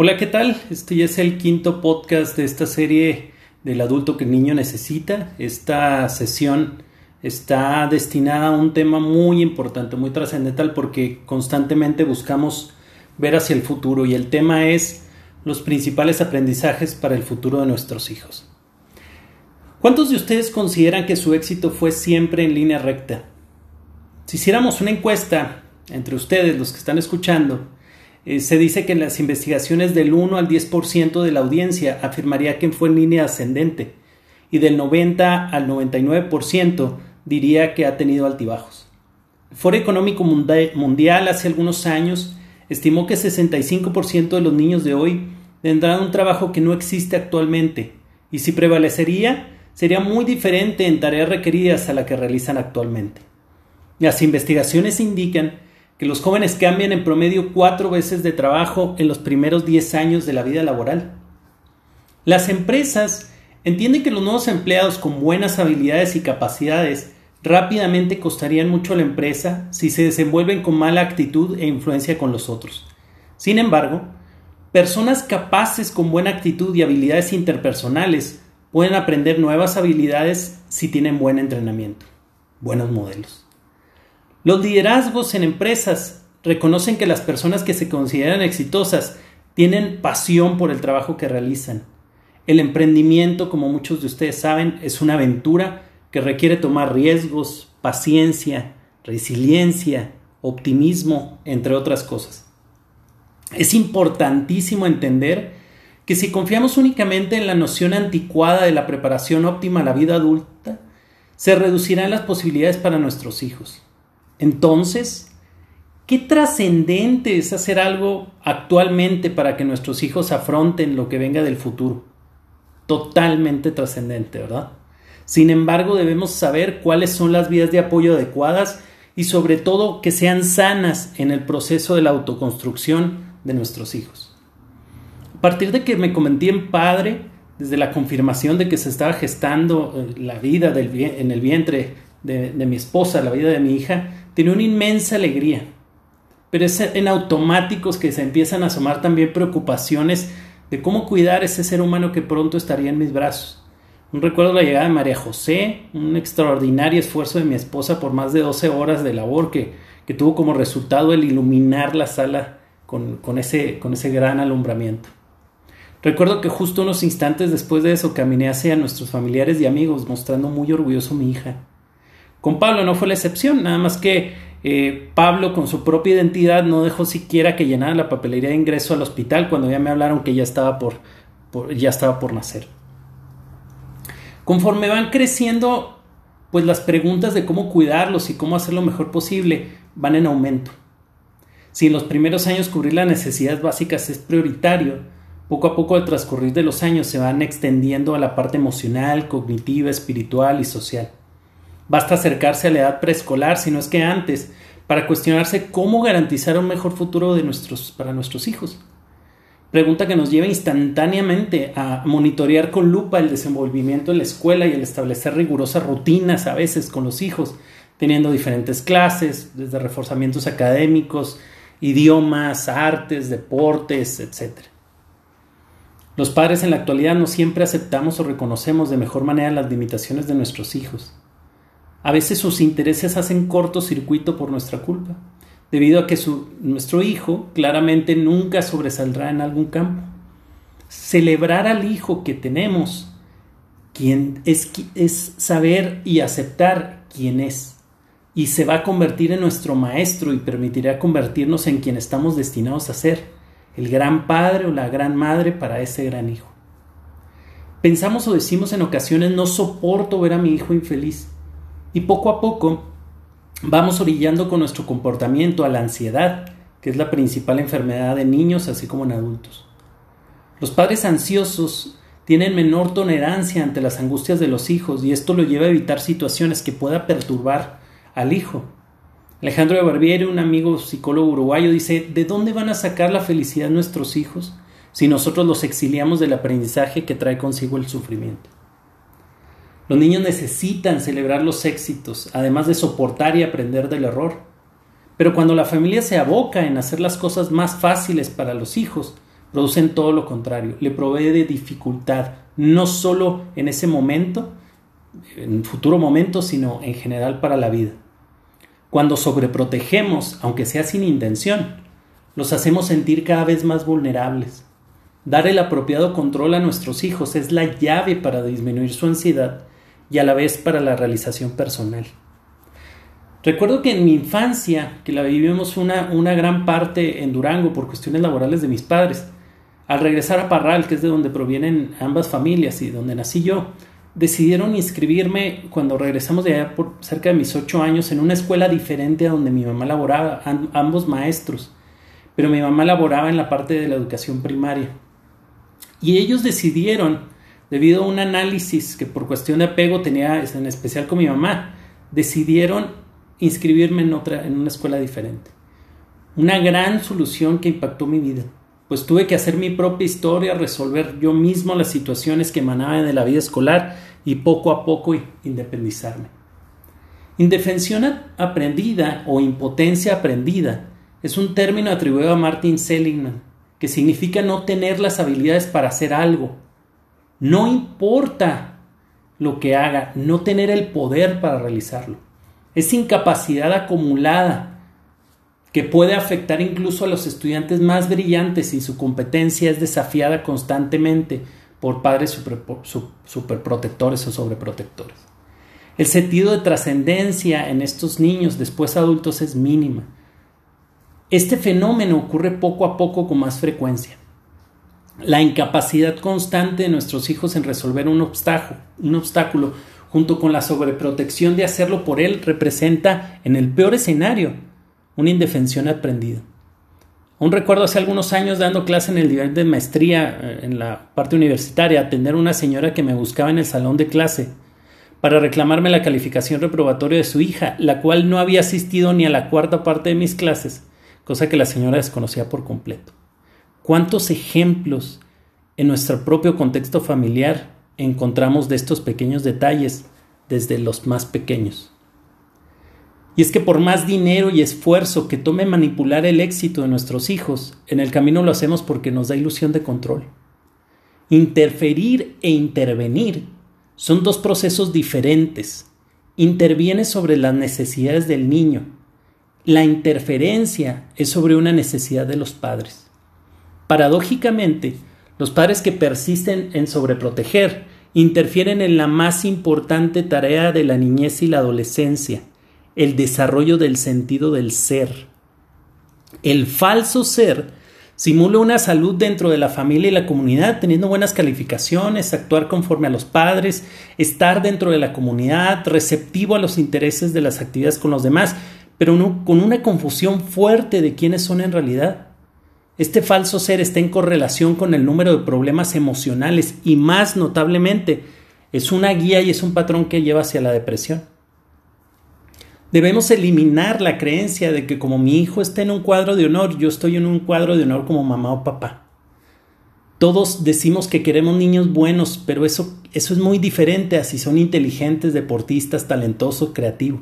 Hola, ¿qué tal? Este ya es el quinto podcast de esta serie del adulto que el niño necesita. Esta sesión está destinada a un tema muy importante, muy trascendental, porque constantemente buscamos ver hacia el futuro y el tema es los principales aprendizajes para el futuro de nuestros hijos. ¿Cuántos de ustedes consideran que su éxito fue siempre en línea recta? Si hiciéramos una encuesta entre ustedes, los que están escuchando, eh, se dice que en las investigaciones del 1 al 10% de la audiencia afirmaría que fue en línea ascendente y del 90 al 99% diría que ha tenido altibajos. El Foro Económico Mundial hace algunos años estimó que 65% de los niños de hoy tendrán un trabajo que no existe actualmente y si prevalecería sería muy diferente en tareas requeridas a la que realizan actualmente. Las investigaciones indican que los jóvenes cambian en promedio cuatro veces de trabajo en los primeros diez años de la vida laboral. Las empresas entienden que los nuevos empleados con buenas habilidades y capacidades rápidamente costarían mucho a la empresa si se desenvuelven con mala actitud e influencia con los otros. Sin embargo, personas capaces con buena actitud y habilidades interpersonales pueden aprender nuevas habilidades si tienen buen entrenamiento, buenos modelos. Los liderazgos en empresas reconocen que las personas que se consideran exitosas tienen pasión por el trabajo que realizan. El emprendimiento, como muchos de ustedes saben, es una aventura que requiere tomar riesgos, paciencia, resiliencia, optimismo, entre otras cosas. Es importantísimo entender que si confiamos únicamente en la noción anticuada de la preparación óptima a la vida adulta, se reducirán las posibilidades para nuestros hijos. Entonces, qué trascendente es hacer algo actualmente para que nuestros hijos afronten lo que venga del futuro. Totalmente trascendente, ¿verdad? Sin embargo, debemos saber cuáles son las vías de apoyo adecuadas y sobre todo que sean sanas en el proceso de la autoconstrucción de nuestros hijos. A partir de que me convertí en padre, desde la confirmación de que se estaba gestando eh, la vida en el vientre de, de mi esposa, la vida de mi hija, tiene una inmensa alegría. Pero es en automáticos que se empiezan a asomar también preocupaciones de cómo cuidar ese ser humano que pronto estaría en mis brazos. Un recuerdo la llegada de María José, un extraordinario esfuerzo de mi esposa por más de 12 horas de labor que, que tuvo como resultado el iluminar la sala con, con, ese, con ese gran alumbramiento. Recuerdo que justo unos instantes después de eso caminé hacia nuestros familiares y amigos mostrando muy orgulloso a mi hija. Con Pablo no fue la excepción, nada más que eh, Pablo con su propia identidad no dejó siquiera que llenara la papelería de ingreso al hospital cuando ya me hablaron que ya estaba por, ya estaba por nacer. Conforme van creciendo, pues las preguntas de cómo cuidarlos y cómo hacer lo mejor posible van en aumento. Si en los primeros años cubrir las necesidades básicas es prioritario, poco a poco al transcurrir de los años se van extendiendo a la parte emocional, cognitiva, espiritual y social. Basta acercarse a la edad preescolar, si no es que antes, para cuestionarse cómo garantizar un mejor futuro de nuestros, para nuestros hijos. Pregunta que nos lleva instantáneamente a monitorear con lupa el desenvolvimiento en la escuela y el establecer rigurosas rutinas a veces con los hijos, teniendo diferentes clases, desde reforzamientos académicos, idiomas, artes, deportes, etc. Los padres en la actualidad no siempre aceptamos o reconocemos de mejor manera las limitaciones de nuestros hijos. A veces sus intereses hacen cortocircuito por nuestra culpa, debido a que nuestro hijo claramente nunca sobresaldrá en algún campo. Celebrar al hijo que tenemos, quien es, es saber y aceptar quién es, y se va a convertir en nuestro maestro y permitirá convertirnos en quien estamos destinados a ser, el gran padre o la gran madre para ese gran hijo. Pensamos o decimos en ocasiones no soporto ver a mi hijo infeliz y poco a poco vamos orillando con nuestro comportamiento a la ansiedad, que es la principal enfermedad de niños así como en adultos. Los padres ansiosos tienen menor tolerancia ante las angustias de los hijos y esto lo lleva a evitar situaciones que pueda perturbar al hijo. Alejandro de Barbieri, un amigo psicólogo uruguayo, dice, ¿de dónde van a sacar la felicidad nuestros hijos si nosotros los exiliamos del aprendizaje que trae consigo el sufrimiento? Los niños necesitan celebrar los éxitos, además de soportar y aprender del error. Pero cuando la familia se aboca en hacer las cosas más fáciles para los hijos, producen todo lo contrario, le provee de dificultad, no solo en ese momento, en futuro momento, sino en general para la vida. Cuando sobreprotegemos, aunque sea sin intención, los hacemos sentir cada vez más vulnerables. Dar el apropiado control a nuestros hijos es la llave para disminuir su ansiedad y a la vez para la realización personal. Recuerdo que en mi infancia, que la vivimos una, una gran parte en Durango por cuestiones laborales de mis padres, al regresar a Parral, que es de donde provienen ambas familias y donde nací yo, decidieron inscribirme cuando regresamos de allá por cerca de mis ocho años en una escuela diferente a donde mi mamá laboraba, ambos maestros, pero mi mamá laboraba en la parte de la educación primaria. Y ellos decidieron, debido a un análisis que por cuestión de apego tenía en especial con mi mamá, decidieron inscribirme en otra, en una escuela diferente. Una gran solución que impactó mi vida pues tuve que hacer mi propia historia, resolver yo mismo las situaciones que emanaban de la vida escolar y poco a poco independizarme. Indefensión aprendida o impotencia aprendida es un término atribuido a Martin Seligman, que significa no tener las habilidades para hacer algo. No importa lo que haga, no tener el poder para realizarlo. Es incapacidad acumulada que puede afectar incluso a los estudiantes más brillantes si su competencia es desafiada constantemente por padres superprotectores o sobreprotectores. El sentido de trascendencia en estos niños después adultos es mínima. Este fenómeno ocurre poco a poco con más frecuencia. La incapacidad constante de nuestros hijos en resolver un obstáculo, un obstáculo junto con la sobreprotección de hacerlo por él representa, en el peor escenario, una indefensión aprendida. Aún recuerdo hace algunos años dando clase en el nivel de maestría eh, en la parte universitaria, atender a una señora que me buscaba en el salón de clase para reclamarme la calificación reprobatoria de su hija, la cual no había asistido ni a la cuarta parte de mis clases, cosa que la señora desconocía por completo. ¿Cuántos ejemplos en nuestro propio contexto familiar encontramos de estos pequeños detalles desde los más pequeños? Y es que por más dinero y esfuerzo que tome manipular el éxito de nuestros hijos, en el camino lo hacemos porque nos da ilusión de control. Interferir e intervenir son dos procesos diferentes. Interviene sobre las necesidades del niño. La interferencia es sobre una necesidad de los padres. Paradójicamente, los padres que persisten en sobreproteger interfieren en la más importante tarea de la niñez y la adolescencia, el desarrollo del sentido del ser. El falso ser simula una salud dentro de la familia y la comunidad, teniendo buenas calificaciones, actuar conforme a los padres, estar dentro de la comunidad, receptivo a los intereses de las actividades con los demás, pero con una confusión fuerte de quiénes son en realidad. Este falso ser está en correlación con el número de problemas emocionales y más notablemente es una guía y es un patrón que lleva hacia la depresión. Debemos eliminar la creencia de que como mi hijo está en un cuadro de honor, yo estoy en un cuadro de honor como mamá o papá. Todos decimos que queremos niños buenos, pero eso, eso es muy diferente a si son inteligentes, deportistas, talentosos, creativos.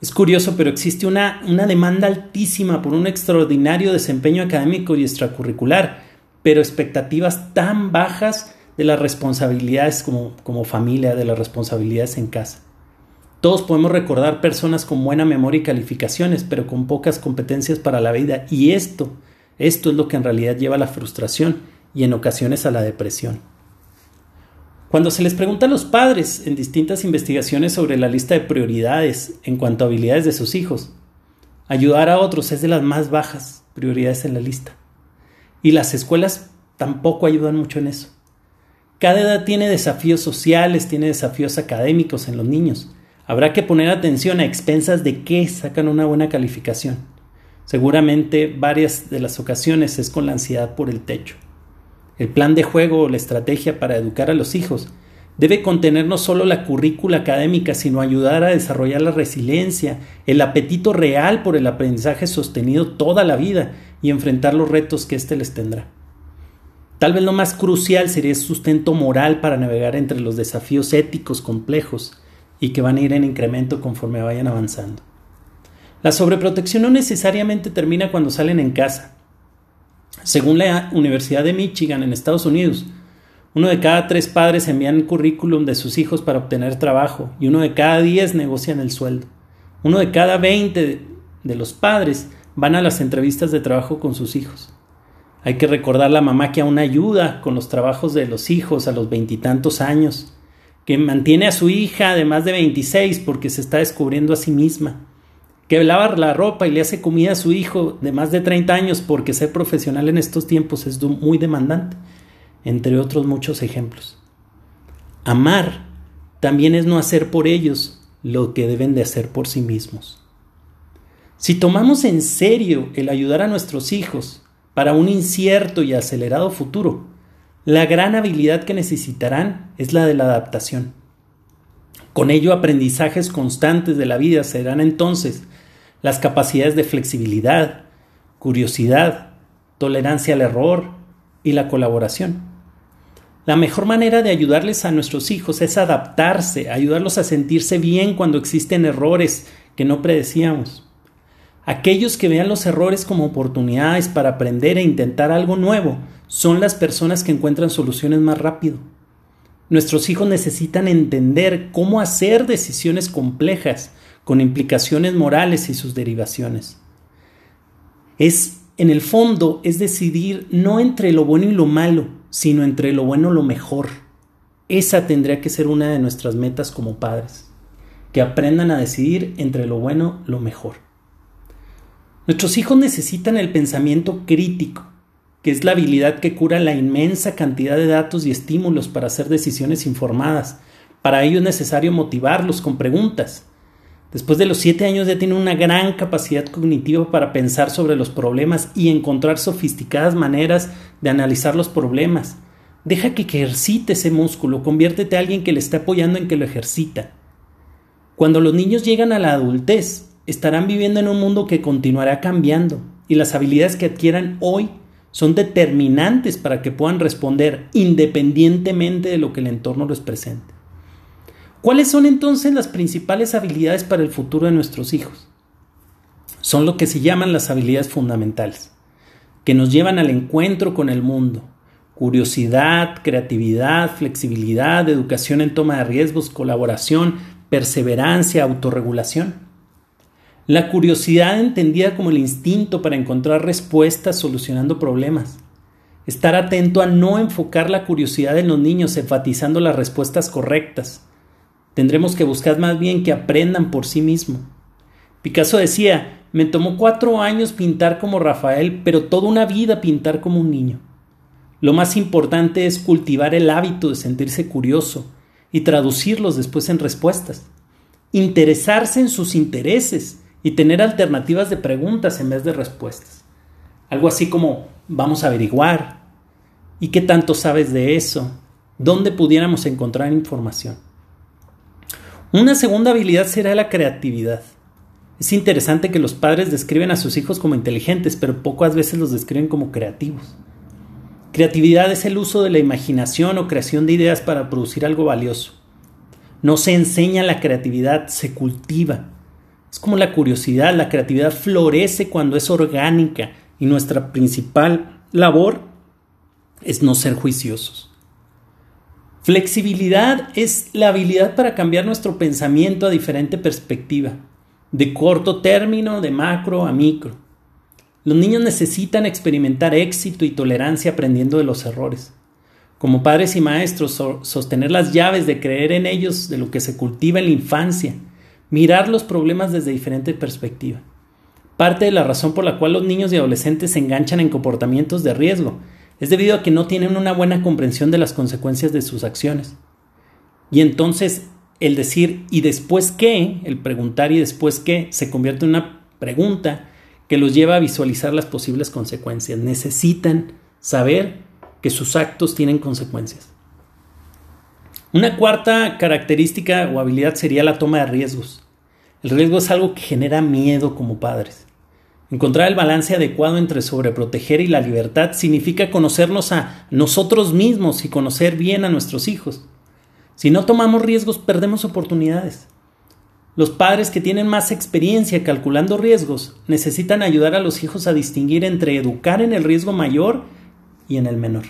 Es curioso, pero existe una, una demanda altísima por un extraordinario desempeño académico y extracurricular, pero expectativas tan bajas de las responsabilidades como, como familia, de las responsabilidades en casa. Todos podemos recordar personas con buena memoria y calificaciones, pero con pocas competencias para la vida. Y esto, esto es lo que en realidad lleva a la frustración y en ocasiones a la depresión. Cuando se les pregunta a los padres en distintas investigaciones sobre la lista de prioridades en cuanto a habilidades de sus hijos, ayudar a otros es de las más bajas prioridades en la lista. Y las escuelas tampoco ayudan mucho en eso. Cada edad tiene desafíos sociales, tiene desafíos académicos en los niños. Habrá que poner atención a expensas de qué sacan una buena calificación. Seguramente varias de las ocasiones es con la ansiedad por el techo. El plan de juego o la estrategia para educar a los hijos debe contener no solo la currícula académica, sino ayudar a desarrollar la resiliencia, el apetito real por el aprendizaje sostenido toda la vida y enfrentar los retos que éste les tendrá. Tal vez lo más crucial sería el sustento moral para navegar entre los desafíos éticos complejos y que van a ir en incremento conforme vayan avanzando. La sobreprotección no necesariamente termina cuando salen en casa. Según la Universidad de Michigan en Estados Unidos, uno de cada tres padres envían el currículum de sus hijos para obtener trabajo y uno de cada diez negocian el sueldo. Uno de cada veinte de los padres van a las entrevistas de trabajo con sus hijos. Hay que recordar la mamá que aún ayuda con los trabajos de los hijos a los veintitantos años, que mantiene a su hija de más de veintiséis porque se está descubriendo a sí misma, que lava la ropa y le hace comida a su hijo de más de treinta años porque ser profesional en estos tiempos es muy demandante, entre otros muchos ejemplos. Amar también es no hacer por ellos lo que deben de hacer por sí mismos. Si tomamos en serio el ayudar a nuestros hijos para un incierto y acelerado futuro, la gran habilidad que necesitarán es la de la adaptación. Con ello, aprendizajes constantes de la vida serán entonces las capacidades de flexibilidad, curiosidad, tolerancia al error y la colaboración. La mejor manera de ayudarles a nuestros hijos es adaptarse, ayudarlos a sentirse bien cuando existen errores que no predecíamos. Aquellos que vean los errores como oportunidades para aprender e intentar algo nuevo son las personas que encuentran soluciones más rápido. Nuestros hijos necesitan entender cómo hacer decisiones complejas con implicaciones morales y sus derivaciones. Es, en el fondo, es decidir no entre lo bueno y lo malo, sino entre lo bueno y lo mejor. Esa tendría que ser una de nuestras metas como padres, que aprendan a decidir entre lo bueno y lo mejor. Nuestros hijos necesitan el pensamiento crítico, que es la habilidad que cura la inmensa cantidad de datos y estímulos para hacer decisiones informadas. Para ello es necesario motivarlos con preguntas. Después de los siete años ya tienen una gran capacidad cognitiva para pensar sobre los problemas y encontrar sofisticadas maneras de analizar los problemas. Deja que ejercite ese músculo, conviértete a alguien que le esté apoyando en que lo ejercita. Cuando los niños llegan a la adultez, estarán viviendo en un mundo que continuará cambiando y las habilidades que adquieran hoy son determinantes para que puedan responder independientemente de lo que el entorno les presente. ¿Cuáles son entonces las principales habilidades para el futuro de nuestros hijos? Son lo que se llaman las habilidades fundamentales, que nos llevan al encuentro con el mundo. Curiosidad, creatividad, flexibilidad, educación en toma de riesgos, colaboración, perseverancia, autorregulación. La curiosidad entendida como el instinto para encontrar respuestas solucionando problemas. Estar atento a no enfocar la curiosidad en los niños enfatizando las respuestas correctas. Tendremos que buscar más bien que aprendan por sí mismos. Picasso decía, me tomó cuatro años pintar como Rafael, pero toda una vida pintar como un niño. Lo más importante es cultivar el hábito de sentirse curioso y traducirlos después en respuestas. Interesarse en sus intereses y tener alternativas de preguntas en vez de respuestas. Algo así como, vamos a averiguar, ¿y qué tanto sabes de eso? ¿Dónde pudiéramos encontrar información? Una segunda habilidad será la creatividad. Es interesante que los padres describen a sus hijos como inteligentes, pero pocas veces los describen como creativos. Creatividad es el uso de la imaginación o creación de ideas para producir algo valioso. No se enseña la creatividad, se cultiva. Es como la curiosidad, la creatividad florece cuando es orgánica y nuestra principal labor es no ser juiciosos. Flexibilidad es la habilidad para cambiar nuestro pensamiento a diferente perspectiva, de corto término, de macro a micro. Los niños necesitan experimentar éxito y tolerancia aprendiendo de los errores. Como padres y maestros, sostener las llaves de creer en ellos de lo que se cultiva en la infancia mirar los problemas desde diferente perspectiva. Parte de la razón por la cual los niños y adolescentes se enganchan en comportamientos de riesgo es debido a que no tienen una buena comprensión de las consecuencias de sus acciones. Y entonces el decir ¿y después qué? el preguntar ¿y después qué? se convierte en una pregunta que los lleva a visualizar las posibles consecuencias. Necesitan saber que sus actos tienen consecuencias. Una cuarta característica o habilidad sería la toma de riesgos. El riesgo es algo que genera miedo como padres. Encontrar el balance adecuado entre sobreproteger y la libertad significa conocernos a nosotros mismos y conocer bien a nuestros hijos. Si no tomamos riesgos, perdemos oportunidades. Los padres que tienen más experiencia calculando riesgos necesitan ayudar a los hijos a distinguir entre educar en el riesgo mayor y en el menor.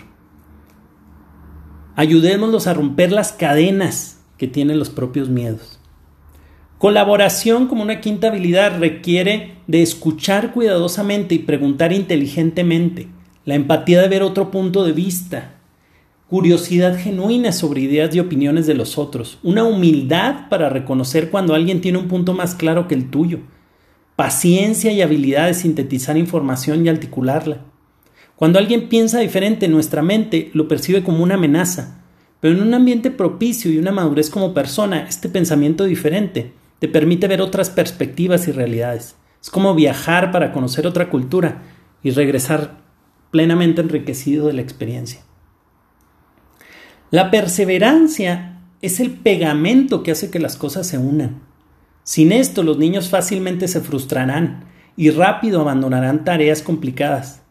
Ayudémoslos a romper las cadenas que tienen los propios miedos. Colaboración como una quinta habilidad requiere de escuchar cuidadosamente y preguntar inteligentemente, la empatía de ver otro punto de vista, curiosidad genuina sobre ideas y opiniones de los otros, una humildad para reconocer cuando alguien tiene un punto más claro que el tuyo, paciencia y habilidad de sintetizar información y articularla. Cuando alguien piensa diferente, nuestra mente lo percibe como una amenaza, pero en un ambiente propicio y una madurez como persona, este pensamiento diferente te permite ver otras perspectivas y realidades. Es como viajar para conocer otra cultura y regresar plenamente enriquecido de la experiencia. La perseverancia es el pegamento que hace que las cosas se unan. Sin esto los niños fácilmente se frustrarán y rápido abandonarán tareas complicadas.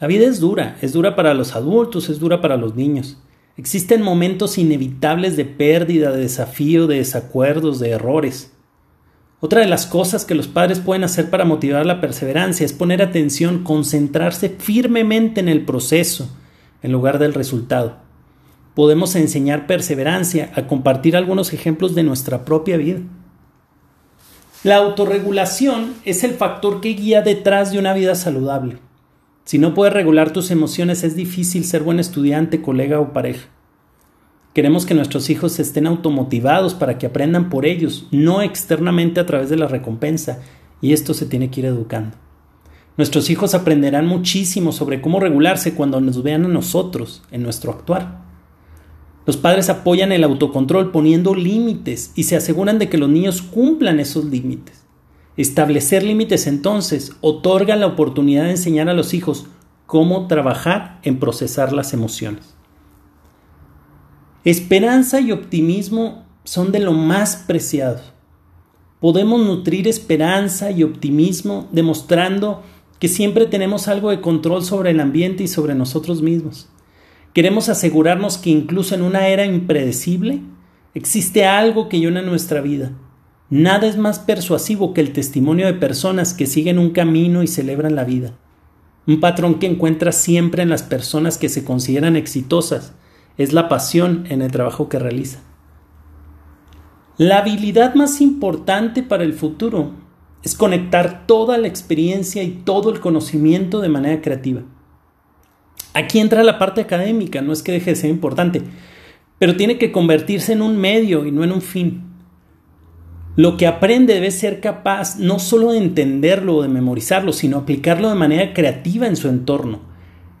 La vida es dura, es dura para los adultos, es dura para los niños. Existen momentos inevitables de pérdida, de desafío, de desacuerdos, de errores. Otra de las cosas que los padres pueden hacer para motivar la perseverancia es poner atención, concentrarse firmemente en el proceso en lugar del resultado podemos enseñar perseverancia, a compartir algunos ejemplos de nuestra propia vida. La autorregulación es el factor que guía detrás de una vida saludable. Si no puedes regular tus emociones es difícil ser buen estudiante, colega o pareja. Queremos que nuestros hijos estén automotivados para que aprendan por ellos, no externamente a través de la recompensa, y esto se tiene que ir educando. Nuestros hijos aprenderán muchísimo sobre cómo regularse cuando nos vean a nosotros en nuestro actuar. Los padres apoyan el autocontrol poniendo límites y se aseguran de que los niños cumplan esos límites. Establecer límites entonces otorga la oportunidad de enseñar a los hijos cómo trabajar en procesar las emociones. Esperanza y optimismo son de lo más preciado. Podemos nutrir esperanza y optimismo demostrando que siempre tenemos algo de control sobre el ambiente y sobre nosotros mismos. Queremos asegurarnos que incluso en una era impredecible existe algo que llena nuestra vida. Nada es más persuasivo que el testimonio de personas que siguen un camino y celebran la vida. Un patrón que encuentras siempre en las personas que se consideran exitosas es la pasión en el trabajo que realizan. La habilidad más importante para el futuro es conectar toda la experiencia y todo el conocimiento de manera creativa. Aquí entra la parte académica, no es que deje de ser importante, pero tiene que convertirse en un medio y no en un fin. Lo que aprende debe ser capaz no solo de entenderlo o de memorizarlo, sino aplicarlo de manera creativa en su entorno.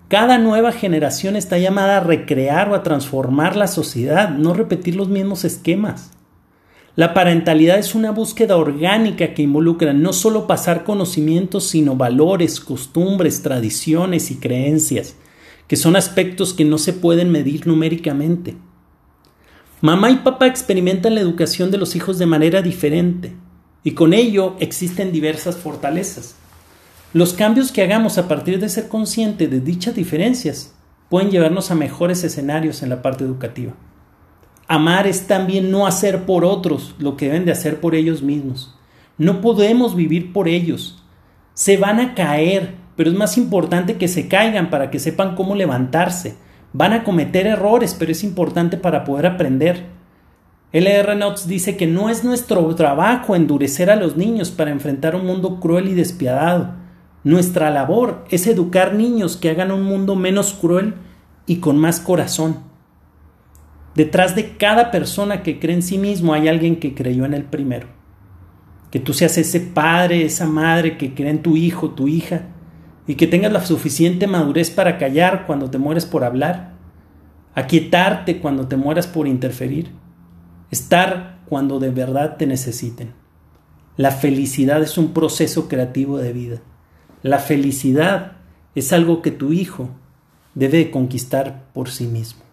Cada nueva generación está llamada a recrear o a transformar la sociedad, no repetir los mismos esquemas. La parentalidad es una búsqueda orgánica que involucra no solo pasar conocimientos, sino valores, costumbres, tradiciones y creencias que son aspectos que no se pueden medir numéricamente. Mamá y papá experimentan la educación de los hijos de manera diferente y con ello existen diversas fortalezas. Los cambios que hagamos a partir de ser consciente de dichas diferencias pueden llevarnos a mejores escenarios en la parte educativa. Amar es también no hacer por otros lo que deben de hacer por ellos mismos. No podemos vivir por ellos. Se van a caer, pero es más importante que se caigan para que sepan cómo levantarse. Van a cometer errores, pero es importante para poder aprender. L.R. Knotts dice que no es nuestro trabajo endurecer a los niños para enfrentar un mundo cruel y despiadado. Nuestra labor es educar niños que hagan un mundo menos cruel y con más corazón. Detrás de cada persona que cree en sí mismo hay alguien que creyó en el primero. Que tú seas ese padre, esa madre que cree en tu hijo, tu hija, y que tengas la suficiente madurez para callar cuando te mueres por hablar, aquietarte cuando te mueras por interferir, estar cuando de verdad te necesiten. La felicidad es un proceso creativo de vida. La felicidad es algo que tu hijo debe conquistar por sí mismo.